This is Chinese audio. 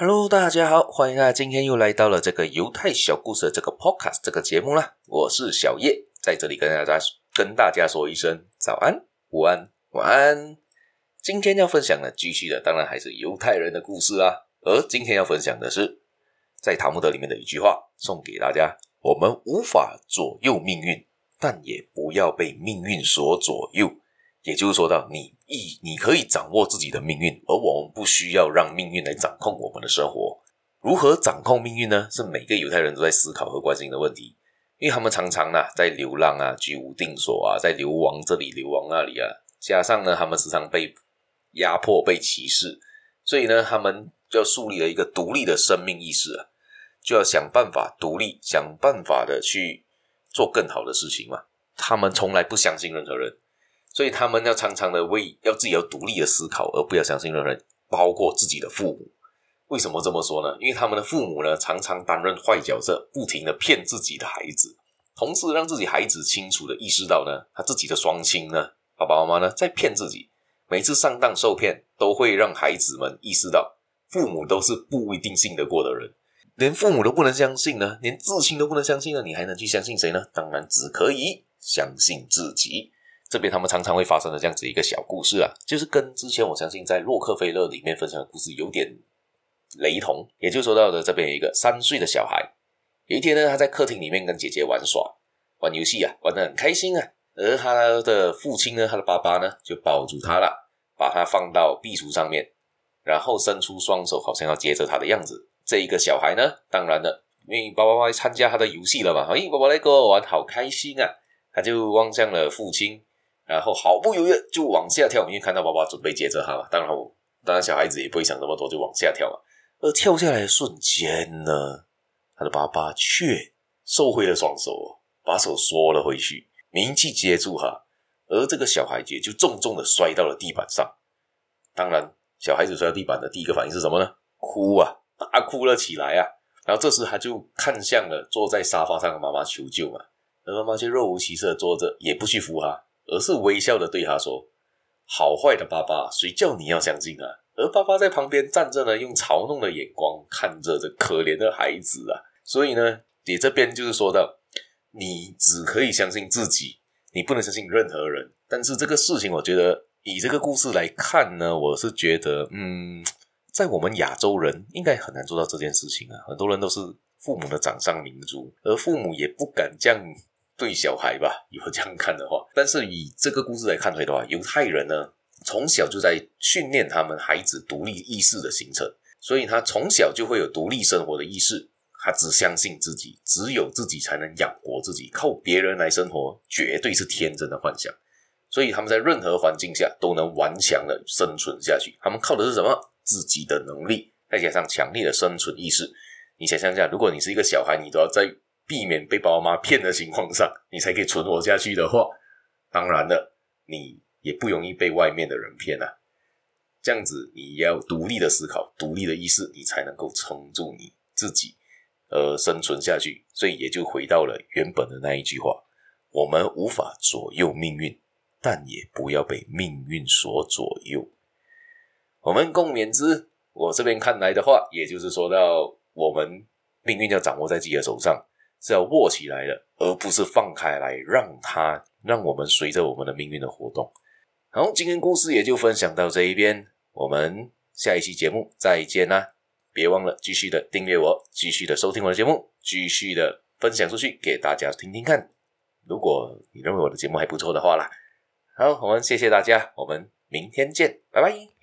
Hello，大家好，欢迎大家今天又来到了这个犹太小故事的这个 Podcast 这个节目啦。我是小叶，在这里跟大家跟大家说一声早安、午安、晚安。今天要分享的继续的，当然还是犹太人的故事啊。而今天要分享的是在塔木德里面的一句话，送给大家：我们无法左右命运，但也不要被命运所左右。也就是说到你一，你可以掌握自己的命运，而我们不需要让命运来掌控我们的生活。如何掌控命运呢？是每个犹太人都在思考和关心的问题，因为他们常常呢在流浪啊、居无定所啊，在流亡这里、流亡那里啊，加上呢他们时常被压迫、被歧视，所以呢他们就要树立了一个独立的生命意识啊，就要想办法独立，想办法的去做更好的事情嘛。他们从来不相信任何人。所以他们要常常的为要自己要独立的思考，而不要相信任何人，包括自己的父母。为什么这么说呢？因为他们的父母呢，常常担任坏角色，不停的骗自己的孩子，同时让自己孩子清楚的意识到呢，他自己的双亲呢，爸爸妈妈呢，在骗自己。每次上当受骗，都会让孩子们意识到，父母都是不一定信得过的人，连父母都不能相信呢，连至亲都不能相信呢，你还能去相信谁呢？当然只可以相信自己。这边他们常常会发生的这样子一个小故事啊，就是跟之前我相信在洛克菲勒里面分享的故事有点雷同。也就说到的这边有一个三岁的小孩，有一天呢，他在客厅里面跟姐姐玩耍，玩游戏啊，玩得很开心啊。而他的父亲呢，他的爸爸呢，就抱住他了，把他放到壁橱上面，然后伸出双手，好像要接着他的样子。这一个小孩呢，当然了，因为爸爸妈妈参加他的游戏了嘛，哎，爸爸来跟我玩，好开心啊，他就望向了父亲。然后毫不犹豫就往下跳，因为看到爸爸准备接着他嘛。当然，当然小孩子也不会想那么多，就往下跳嘛。而跳下来的瞬间呢，他的爸爸却收回了双手，把手缩了回去，明气接住他。而这个小孩子就重重的摔到了地板上。当然，小孩子摔到地板的第一个反应是什么呢？哭啊，大哭了起来啊。然后这时他就看向了坐在沙发上的妈妈求救嘛。而妈妈却若无其事的坐着，也不去扶他。而是微笑的对他说：“好坏的爸爸，谁叫你要相信啊？”而爸爸在旁边站着呢，用嘲弄的眼光看着这可怜的孩子啊。所以呢，你这边就是说到，你只可以相信自己，你不能相信任何人。但是这个事情，我觉得以这个故事来看呢，我是觉得，嗯，在我们亚洲人应该很难做到这件事情啊。很多人都是父母的掌上明珠，而父母也不敢这样。对小孩吧，如果这样看的话，但是以这个故事来看来的话，犹太人呢，从小就在训练他们孩子独立意识的形成，所以他从小就会有独立生活的意识。他只相信自己，只有自己才能养活自己，靠别人来生活绝对是天真的幻想。所以他们在任何环境下都能顽强的生存下去。他们靠的是什么？自己的能力，再加上强烈的生存意识。你想象一下，如果你是一个小孩，你都要在。避免被爸爸妈妈骗的情况上，你才可以存活下去的话，当然了，你也不容易被外面的人骗啊。这样子，你要独立的思考，独立的意识，你才能够撑住你自己，呃，生存下去。所以也就回到了原本的那一句话：我们无法左右命运，但也不要被命运所左右。我们共勉之。我这边看来的话，也就是说到我们命运要掌握在自己的手上。是要握起来的，而不是放开来，让它让我们随着我们的命运的活动。好，今天故事也就分享到这一边，我们下一期节目再见啦！别忘了继续的订阅我，继续的收听我的节目，继续的分享出去给大家听听看。如果你认为我的节目还不错的话啦，好，我们谢谢大家，我们明天见，拜拜。